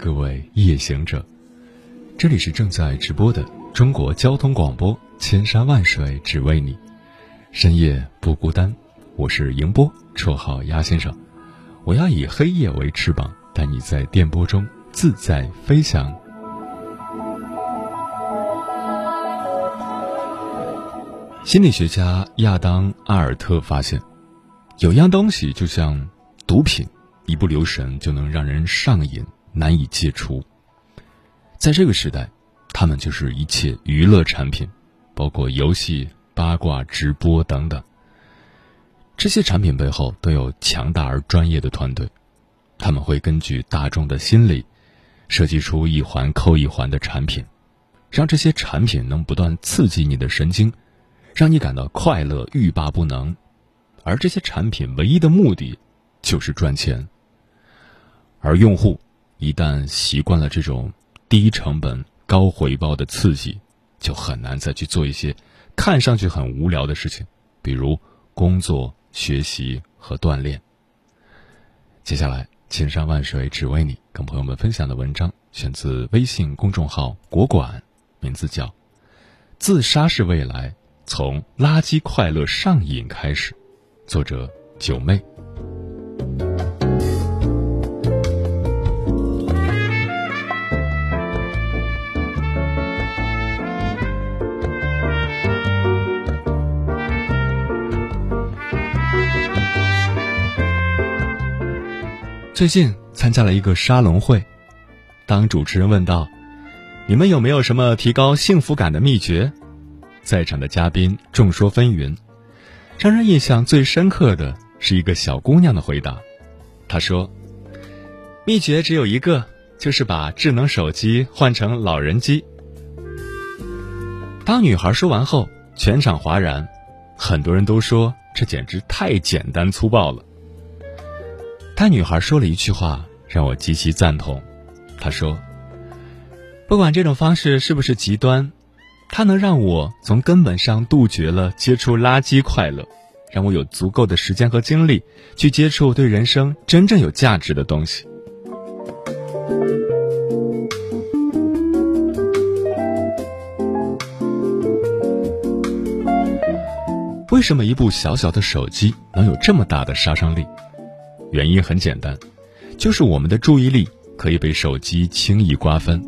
各位夜行者，这里是正在直播的中国交通广播，千山万水只为你，深夜不孤单。我是迎波，绰号鸭先生。我要以黑夜为翅膀，带你在电波中自在飞翔。心理学家亚当·阿尔特发现，有样东西就像毒品，一不留神就能让人上瘾，难以戒除。在这个时代，他们就是一切娱乐产品，包括游戏、八卦、直播等等。这些产品背后都有强大而专业的团队，他们会根据大众的心理，设计出一环扣一环的产品，让这些产品能不断刺激你的神经，让你感到快乐欲罢不能。而这些产品唯一的目的，就是赚钱。而用户一旦习惯了这种，低成本高回报的刺激，就很难再去做一些看上去很无聊的事情，比如工作、学习和锻炼。接下来，千山万水只为你，跟朋友们分享的文章选自微信公众号“国馆”，名字叫《自杀是未来，从垃圾快乐上瘾开始》，作者九妹。最近参加了一个沙龙会，当主持人问道：“你们有没有什么提高幸福感的秘诀？”在场的嘉宾众说纷纭，让人印象最深刻的是一个小姑娘的回答。她说：“秘诀只有一个，就是把智能手机换成老人机。”当女孩说完后，全场哗然，很多人都说这简直太简单粗暴了。但女孩说了一句话，让我极其赞同。她说：“不管这种方式是不是极端，它能让我从根本上杜绝了接触垃圾快乐，让我有足够的时间和精力去接触对人生真正有价值的东西。”为什么一部小小的手机能有这么大的杀伤力？原因很简单，就是我们的注意力可以被手机轻易瓜分。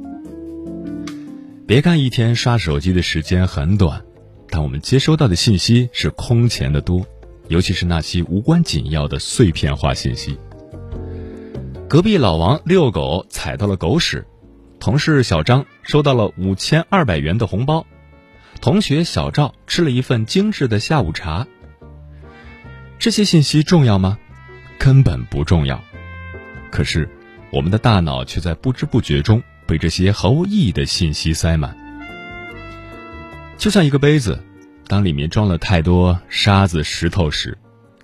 别看一天刷手机的时间很短，但我们接收到的信息是空前的多，尤其是那些无关紧要的碎片化信息。隔壁老王遛狗踩到了狗屎，同事小张收到了五千二百元的红包，同学小赵吃了一份精致的下午茶。这些信息重要吗？根本不重要，可是我们的大脑却在不知不觉中被这些毫无意义的信息塞满。就像一个杯子，当里面装了太多沙子、石头时，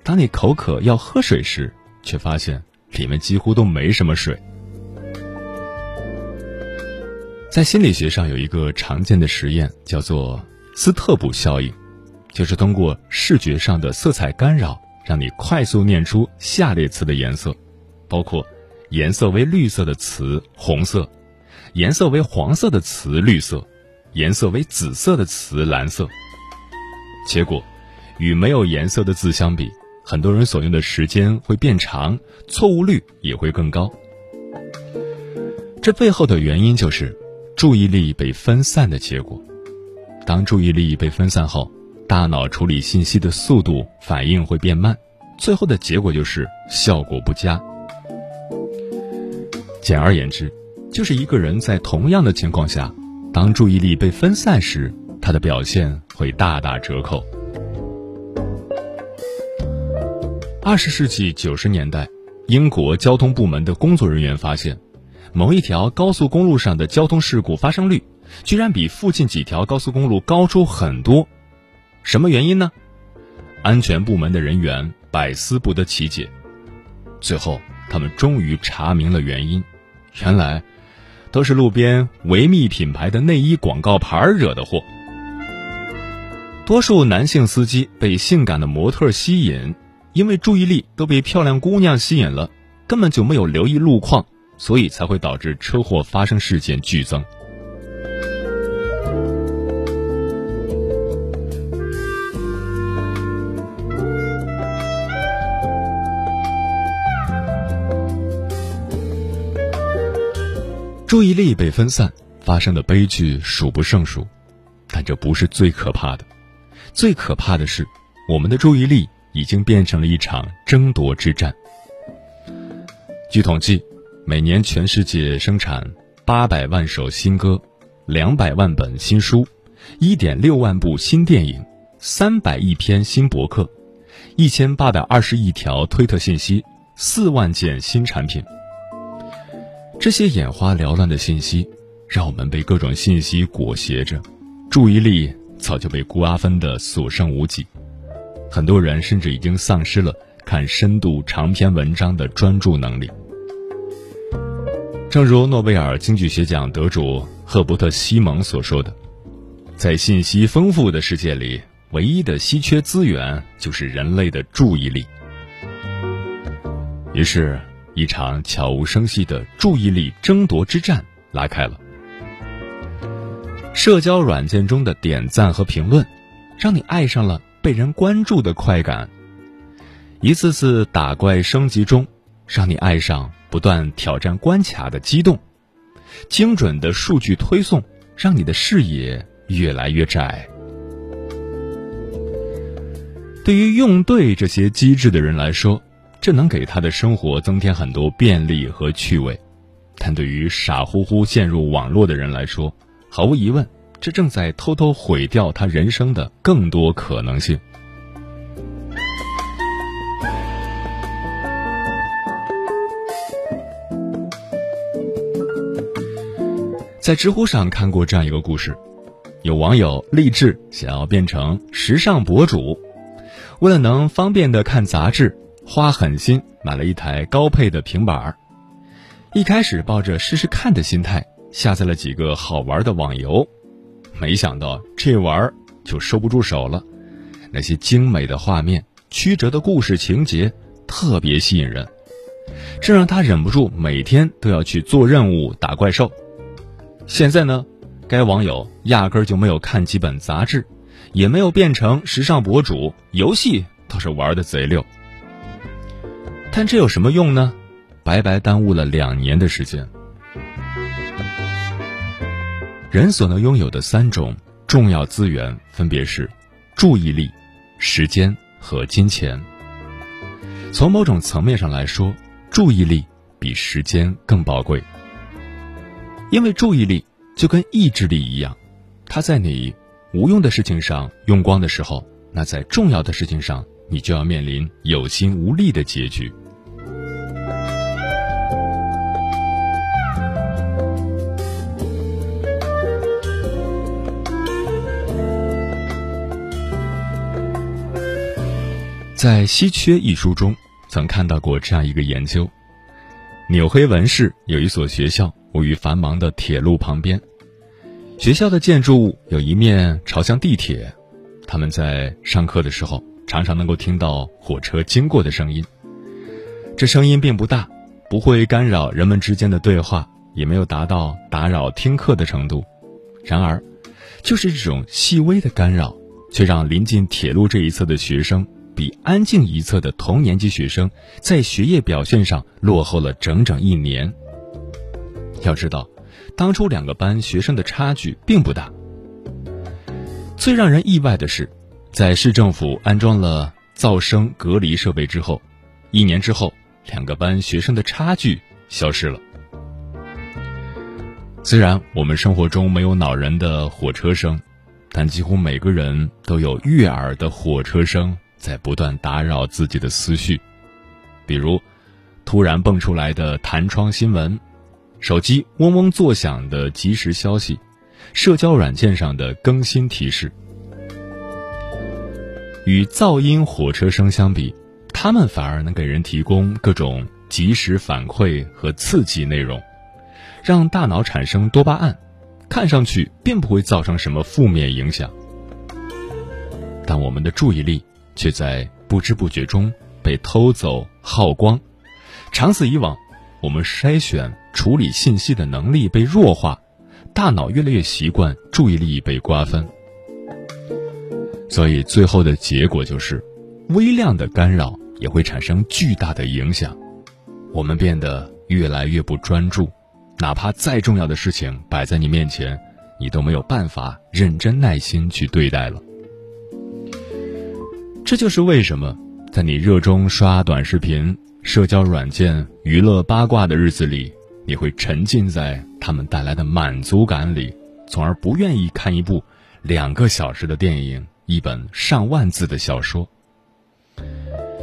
当你口渴要喝水时，却发现里面几乎都没什么水。在心理学上有一个常见的实验，叫做斯特普效应，就是通过视觉上的色彩干扰。让你快速念出下列词的颜色，包括颜色为绿色的词红色，颜色为黄色的词绿色，颜色为紫色的词蓝色。结果，与没有颜色的字相比，很多人所用的时间会变长，错误率也会更高。这背后的原因就是注意力被分散的结果。当注意力被分散后，大脑处理信息的速度、反应会变慢，最后的结果就是效果不佳。简而言之，就是一个人在同样的情况下，当注意力被分散时，他的表现会大打折扣。二十世纪九十年代，英国交通部门的工作人员发现，某一条高速公路上的交通事故发生率，居然比附近几条高速公路高出很多。什么原因呢？安全部门的人员百思不得其解。最后，他们终于查明了原因，原来，都是路边维密品牌的内衣广告牌惹的祸。多数男性司机被性感的模特吸引。因为注意力都被漂亮姑娘吸引了，根本就没有留意路况，所以才会导致车祸发生事件剧增。注意力被分散，发生的悲剧数不胜数，但这不是最可怕的，最可怕的是我们的注意力。已经变成了一场争夺之战。据统计，每年全世界生产八百万首新歌，两百万本新书，一点六万部新电影，三百亿篇新博客，一千八百二十亿条推特信息，四万件新产品。这些眼花缭乱的信息，让我们被各种信息裹挟着，注意力早就被瓜分的所剩无几。很多人甚至已经丧失了看深度长篇文章的专注能力。正如诺贝尔经济学奖得主赫伯特·西蒙所说的：“在信息丰富的世界里，唯一的稀缺资源就是人类的注意力。”于是，一场悄无声息的注意力争夺之战拉开了。社交软件中的点赞和评论，让你爱上了。被人关注的快感，一次次打怪升级中，让你爱上不断挑战关卡的激动；精准的数据推送，让你的视野越来越窄。对于用对这些机制的人来说，这能给他的生活增添很多便利和趣味；但对于傻乎乎陷入网络的人来说，毫无疑问。这正在偷偷毁掉他人生的更多可能性。在知乎上看过这样一个故事：有网友立志想要变成时尚博主，为了能方便的看杂志，花狠心买了一台高配的平板儿。一开始抱着试试看的心态，下载了几个好玩的网游。没想到这玩儿就收不住手了，那些精美的画面、曲折的故事情节特别吸引人，这让他忍不住每天都要去做任务打怪兽。现在呢，该网友压根儿就没有看几本杂志，也没有变成时尚博主，游戏倒是玩的贼溜。但这有什么用呢？白白耽误了两年的时间。人所能拥有的三种重要资源分别是注意力、时间和金钱。从某种层面上来说，注意力比时间更宝贵，因为注意力就跟意志力一样，它在你无用的事情上用光的时候，那在重要的事情上，你就要面临有心无力的结局。在《稀缺》一书中，曾看到过这样一个研究：纽黑文市有一所学校，位于繁忙的铁路旁边。学校的建筑物有一面朝向地铁，他们在上课的时候，常常能够听到火车经过的声音。这声音并不大，不会干扰人们之间的对话，也没有达到打扰听课的程度。然而，就是这种细微的干扰，却让临近铁路这一侧的学生。比安静一侧的同年级学生在学业表现上落后了整整一年。要知道，当初两个班学生的差距并不大。最让人意外的是，在市政府安装了噪声隔离设备之后，一年之后，两个班学生的差距消失了。虽然我们生活中没有恼人的火车声，但几乎每个人都有悦耳的火车声在不断打扰自己的思绪，比如突然蹦出来的弹窗新闻。手机嗡嗡作响的即时消息，社交软件上的更新提示，与噪音火车声相比，它们反而能给人提供各种即时反馈和刺激内容，让大脑产生多巴胺，看上去并不会造成什么负面影响，但我们的注意力却在不知不觉中被偷走耗光，长此以往，我们筛选。处理信息的能力被弱化，大脑越来越习惯注意力被瓜分，所以最后的结果就是，微量的干扰也会产生巨大的影响，我们变得越来越不专注，哪怕再重要的事情摆在你面前，你都没有办法认真耐心去对待了。这就是为什么在你热衷刷短视频、社交软件、娱乐八卦的日子里。你会沉浸在他们带来的满足感里，从而不愿意看一部两个小时的电影、一本上万字的小说。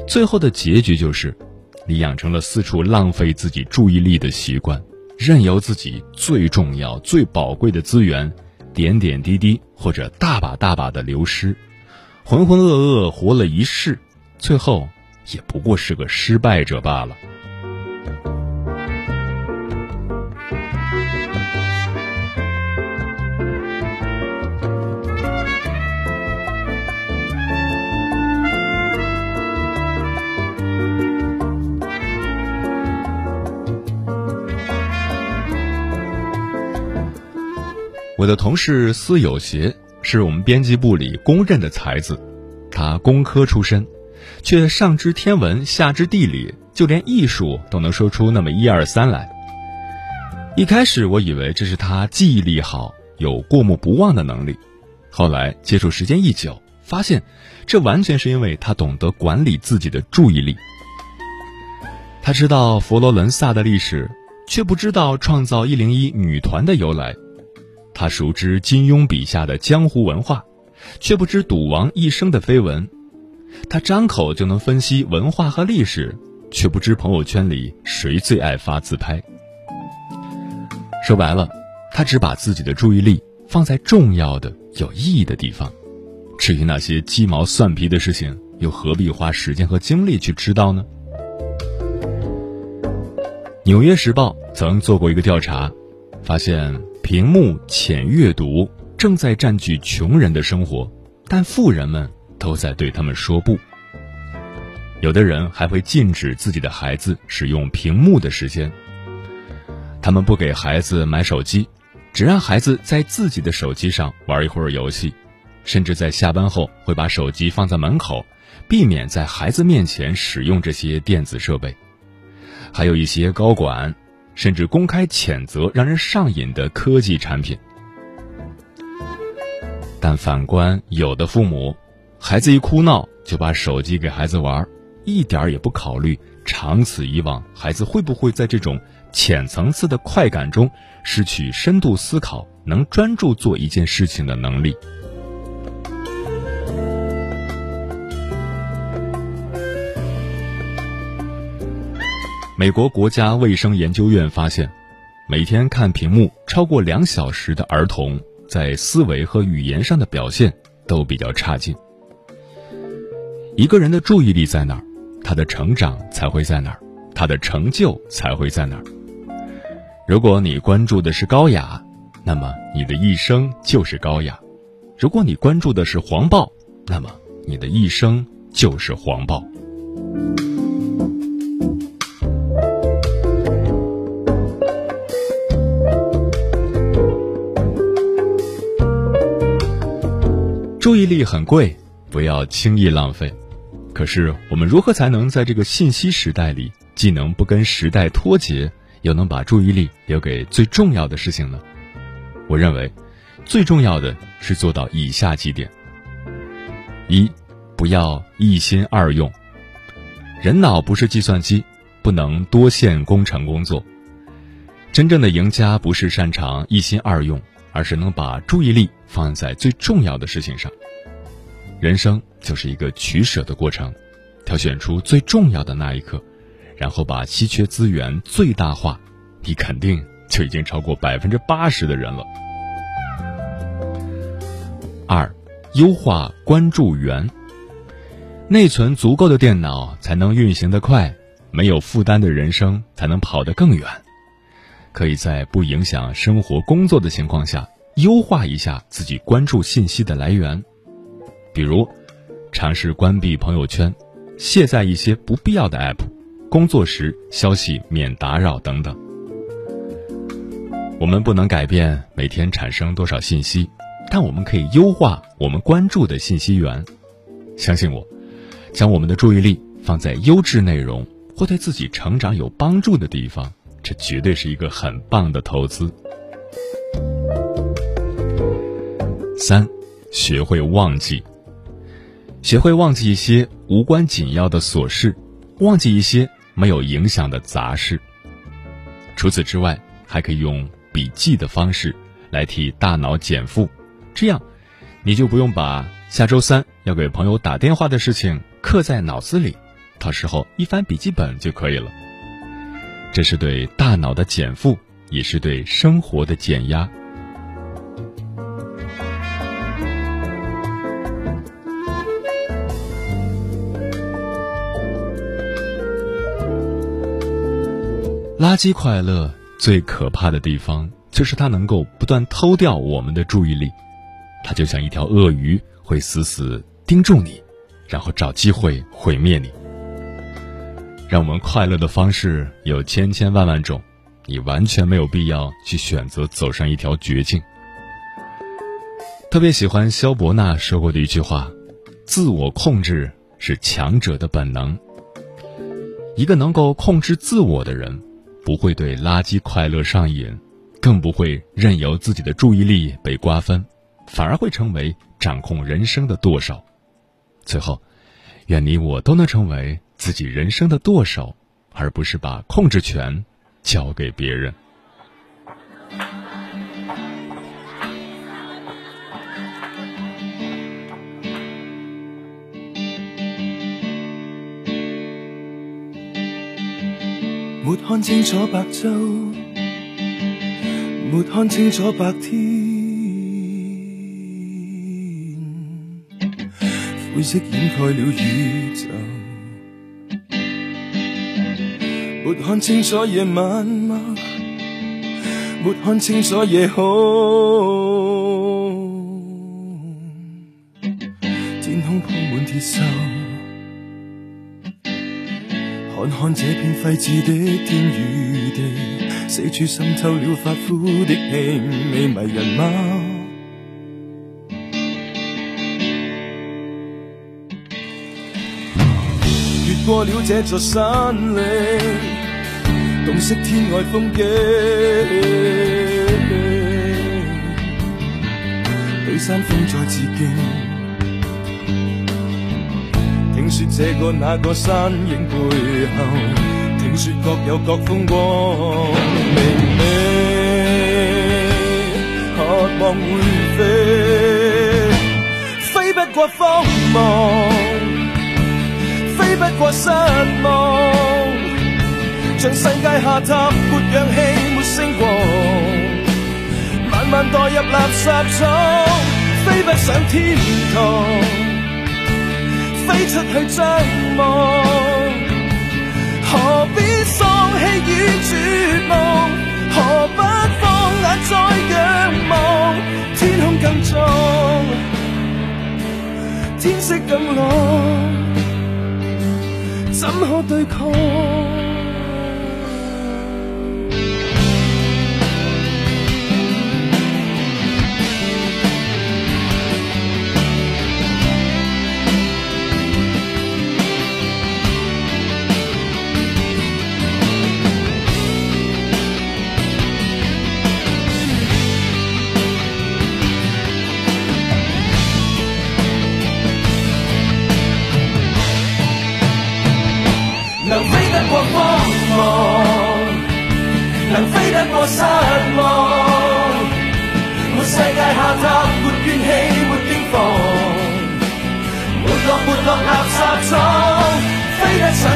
最后的结局就是，你养成了四处浪费自己注意力的习惯，任由自己最重要、最宝贵的资源点点滴滴或者大把大把的流失，浑浑噩噩活了一世，最后也不过是个失败者罢了。我的同事司有协是我们编辑部里公认的才子，他工科出身，却上知天文下知地理，就连艺术都能说出那么一二三来。一开始我以为这是他记忆力好，有过目不忘的能力，后来接触时间一久，发现这完全是因为他懂得管理自己的注意力。他知道佛罗伦萨的历史，却不知道创造一零一女团的由来。他熟知金庸笔下的江湖文化，却不知赌王一生的绯闻；他张口就能分析文化和历史，却不知朋友圈里谁最爱发自拍。说白了，他只把自己的注意力放在重要的、有意义的地方，至于那些鸡毛蒜皮的事情，又何必花时间和精力去知道呢？《纽约时报》曾做过一个调查，发现。屏幕浅阅读正在占据穷人的生活，但富人们都在对他们说不。有的人还会禁止自己的孩子使用屏幕的时间。他们不给孩子买手机，只让孩子在自己的手机上玩一会儿游戏，甚至在下班后会把手机放在门口，避免在孩子面前使用这些电子设备。还有一些高管。甚至公开谴责让人上瘾的科技产品，但反观有的父母，孩子一哭闹就把手机给孩子玩，一点也不考虑长此以往孩子会不会在这种浅层次的快感中失去深度思考、能专注做一件事情的能力。美国国家卫生研究院发现，每天看屏幕超过两小时的儿童，在思维和语言上的表现都比较差劲。一个人的注意力在哪儿，他的成长才会在哪儿，他的成就才会在哪儿。如果你关注的是高雅，那么你的一生就是高雅；如果你关注的是黄暴，那么你的一生就是黄暴。注意力很贵，不要轻易浪费。可是，我们如何才能在这个信息时代里，既能不跟时代脱节，又能把注意力留给最重要的事情呢？我认为，最重要的是做到以下几点：一，不要一心二用。人脑不是计算机，不能多线工程工作。真正的赢家不是擅长一心二用，而是能把注意力放在最重要的事情上。人生就是一个取舍的过程，挑选出最重要的那一刻，然后把稀缺资源最大化，你肯定就已经超过百分之八十的人了。二，优化关注源。内存足够的电脑才能运行得快，没有负担的人生才能跑得更远。可以在不影响生活工作的情况下，优化一下自己关注信息的来源，比如尝试关闭朋友圈，卸载一些不必要的 app，工作时消息免打扰等等。我们不能改变每天产生多少信息，但我们可以优化我们关注的信息源。相信我，将我们的注意力放在优质内容或对自己成长有帮助的地方。这绝对是一个很棒的投资。三，学会忘记，学会忘记一些无关紧要的琐事，忘记一些没有影响的杂事。除此之外，还可以用笔记的方式来替大脑减负，这样你就不用把下周三要给朋友打电话的事情刻在脑子里，到时候一翻笔记本就可以了。这是对大脑的减负，也是对生活的减压。垃圾快乐最可怕的地方，就是它能够不断偷掉我们的注意力。它就像一条鳄鱼，会死死盯住你，然后找机会毁灭你。让我们快乐的方式有千千万万种，你完全没有必要去选择走上一条绝境。特别喜欢肖伯纳说过的一句话：“自我控制是强者的本能。”一个能够控制自我的人，不会对垃圾快乐上瘾，更不会任由自己的注意力被瓜分，反而会成为掌控人生的舵手。最后，愿你我都能成为。自己人生的舵手，而不是把控制权交给别人。没看清楚白昼，没看清楚白天，灰色掩盖了宇宙。没看清楚夜晚吗？没看清楚夜空，天空铺满铁锈。看看这片废置的天与地，四处渗透了发枯的气味，迷人吗？越过了这座山岭。洞悉天外风景，对山峰再致敬。听说这个那个山影背后，听说各有各风光明媚，渴望会飞，飞不过荒茫，飞不过失望。像世界下塌，没氧气，没星光，慢慢堕入垃圾场，飞不上天堂，飞出去张望，何必丧气与绝望？何不放眼再仰望？天空更壮，天色更朗，怎可对抗？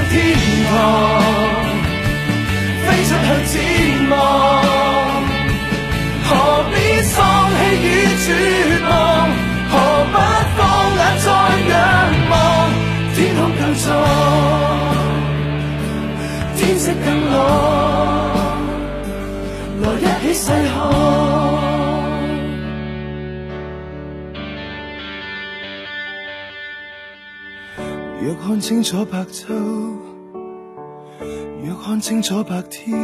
天堂，飞出去展望。何必丧气与绝望？何不放眼再仰望？天空更壮，天色更朗，来一起细看。若看清楚白昼，看清楚白天，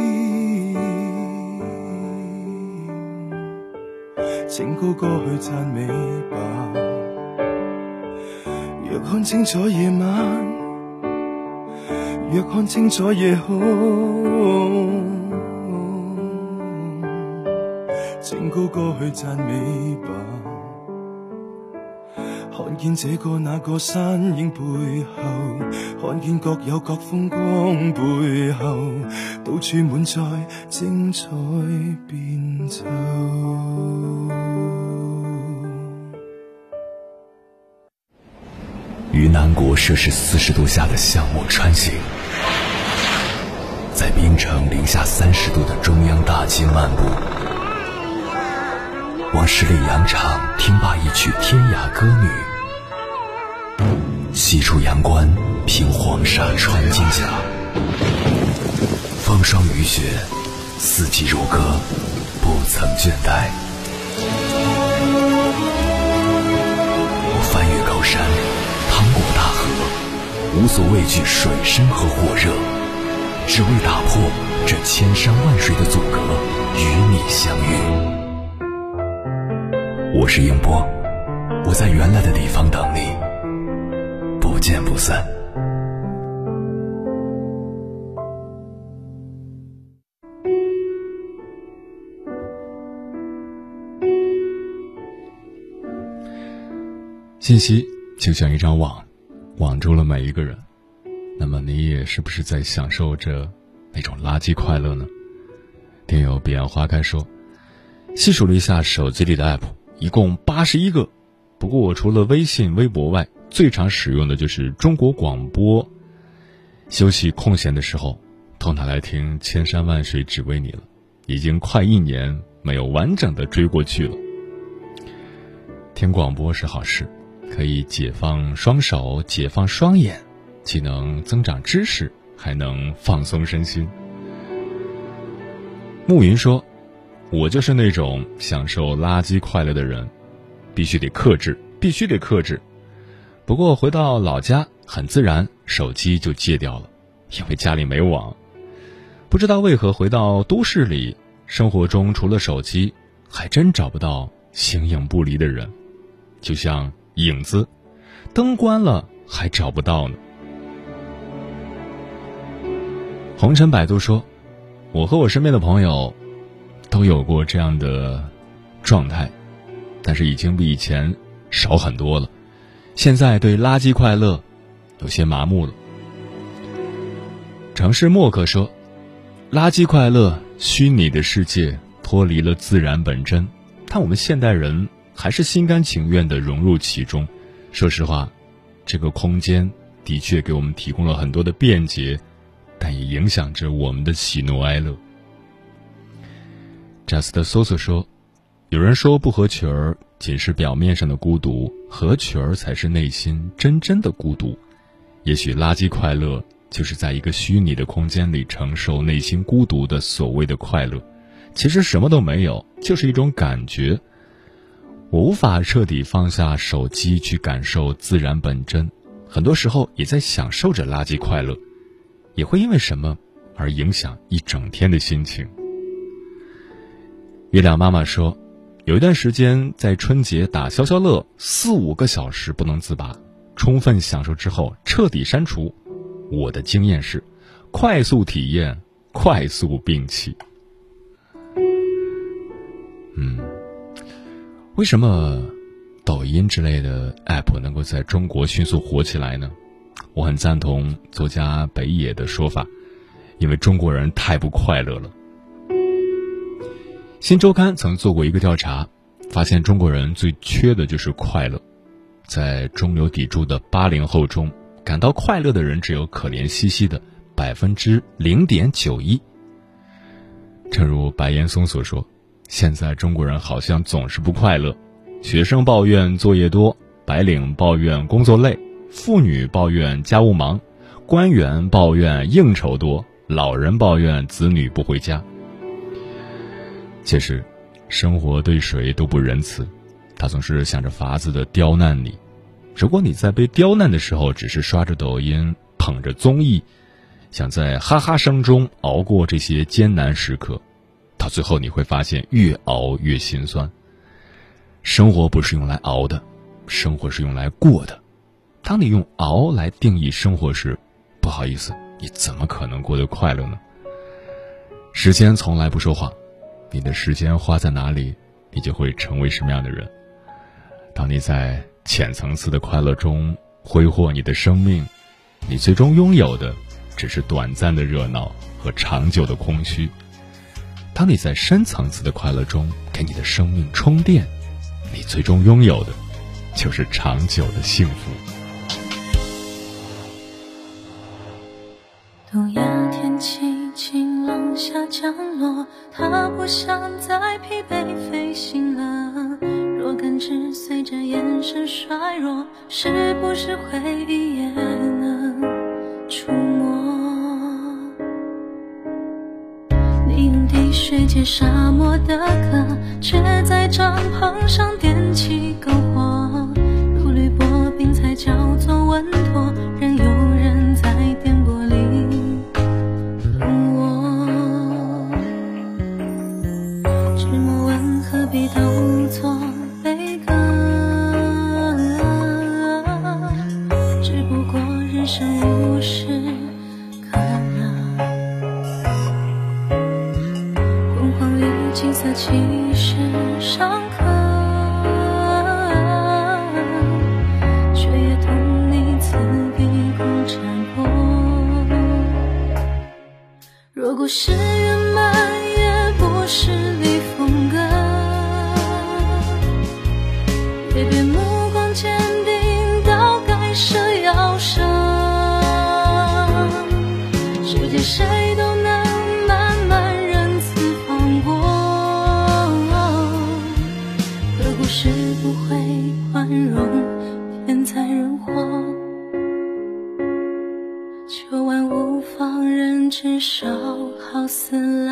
请高歌去赞美吧。若看清楚夜晚，若看清楚夜空，请高歌去赞美吧。看见这个那个身影背后，看见各有各风光背后，到处满载精彩变奏。于南国摄氏四十度下的项目穿行，在冰城零下三十度的中央大街漫步。往十里洋场听罢一曲天涯歌女，西出阳关凭黄沙穿金甲，风霜雨雪，四季如歌，不曾倦怠。我翻越高山，趟过大河，无所畏惧水深和火热，只为打破这千山万水的阻隔，与你相遇。我是英波，我在原来的地方等你，不见不散。信息就像一张网，网住了每一个人。那么你也是不是在享受着那种垃圾快乐呢？听友彼岸花开说，细数了一下手机里的 app。一共八十一个，不过我除了微信、微博外，最常使用的就是中国广播。休息空闲的时候，都拿来听《千山万水只为你》了。已经快一年没有完整的追过去了。听广播是好事，可以解放双手，解放双眼，既能增长知识，还能放松身心。暮云说。我就是那种享受垃圾快乐的人，必须得克制，必须得克制。不过回到老家，很自然手机就戒掉了，因为家里没网。不知道为何回到都市里，生活中除了手机，还真找不到形影不离的人，就像影子，灯关了还找不到呢。红尘百度说：“我和我身边的朋友。”都有过这样的状态，但是已经比以前少很多了。现在对垃圾快乐有些麻木了。城市默克说：“垃圾快乐，虚拟的世界脱离了自然本真，但我们现代人还是心甘情愿的融入其中。说实话，这个空间的确给我们提供了很多的便捷，但也影响着我们的喜怒哀乐。” Just so so 说：“有人说不合群儿仅是表面上的孤独，合群儿才是内心真真的孤独。也许垃圾快乐就是在一个虚拟的空间里承受内心孤独的所谓的快乐。其实什么都没有，就是一种感觉。我无法彻底放下手机去感受自然本真，很多时候也在享受着垃圾快乐，也会因为什么而影响一整天的心情。”月亮妈妈说：“有一段时间在春节打消消乐，四五个小时不能自拔，充分享受之后彻底删除。我的经验是，快速体验，快速摒弃。嗯，为什么抖音之类的 app 能够在中国迅速火起来呢？我很赞同作家北野的说法，因为中国人太不快乐了。”新周刊曾做过一个调查，发现中国人最缺的就是快乐。在中流砥柱的八零后中，感到快乐的人只有可怜兮兮的百分之零点九一。正如白岩松所说，现在中国人好像总是不快乐，学生抱怨作业多，白领抱怨工作累，妇女抱怨家务忙，官员抱怨应酬多，老人抱怨子女不回家。其实，生活对谁都不仁慈。他总是想着法子的刁难你。如果你在被刁难的时候，只是刷着抖音、捧着综艺，想在哈哈声中熬过这些艰难时刻，到最后你会发现越熬越心酸。生活不是用来熬的，生活是用来过的。当你用熬来定义生活时，不好意思，你怎么可能过得快乐呢？时间从来不说谎，你的时间花在哪里，你就会成为什么样的人。当你在浅层次的快乐中挥霍你的生命，你最终拥有的只是短暂的热闹和长久的空虚。当你在深层次的快乐中给你的生命充电，你最终拥有的就是长久的幸福。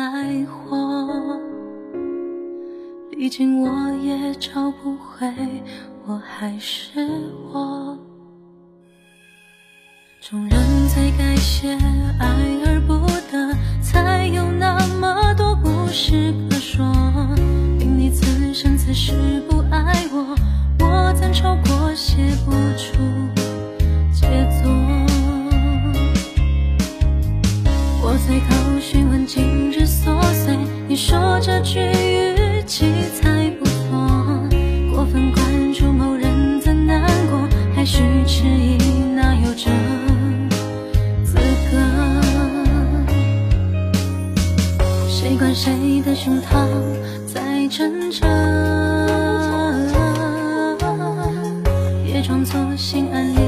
爱火，毕竟我也找不回。我还是我，众人在感谢爱而不得，才有那么多故事可说。明你此生此世不爱我，我怎愁过写不出你说这句语气才不错，过分关注某人怎难过？还。需迟疑，哪有这资格？谁管谁的胸膛在震着，别装作心安理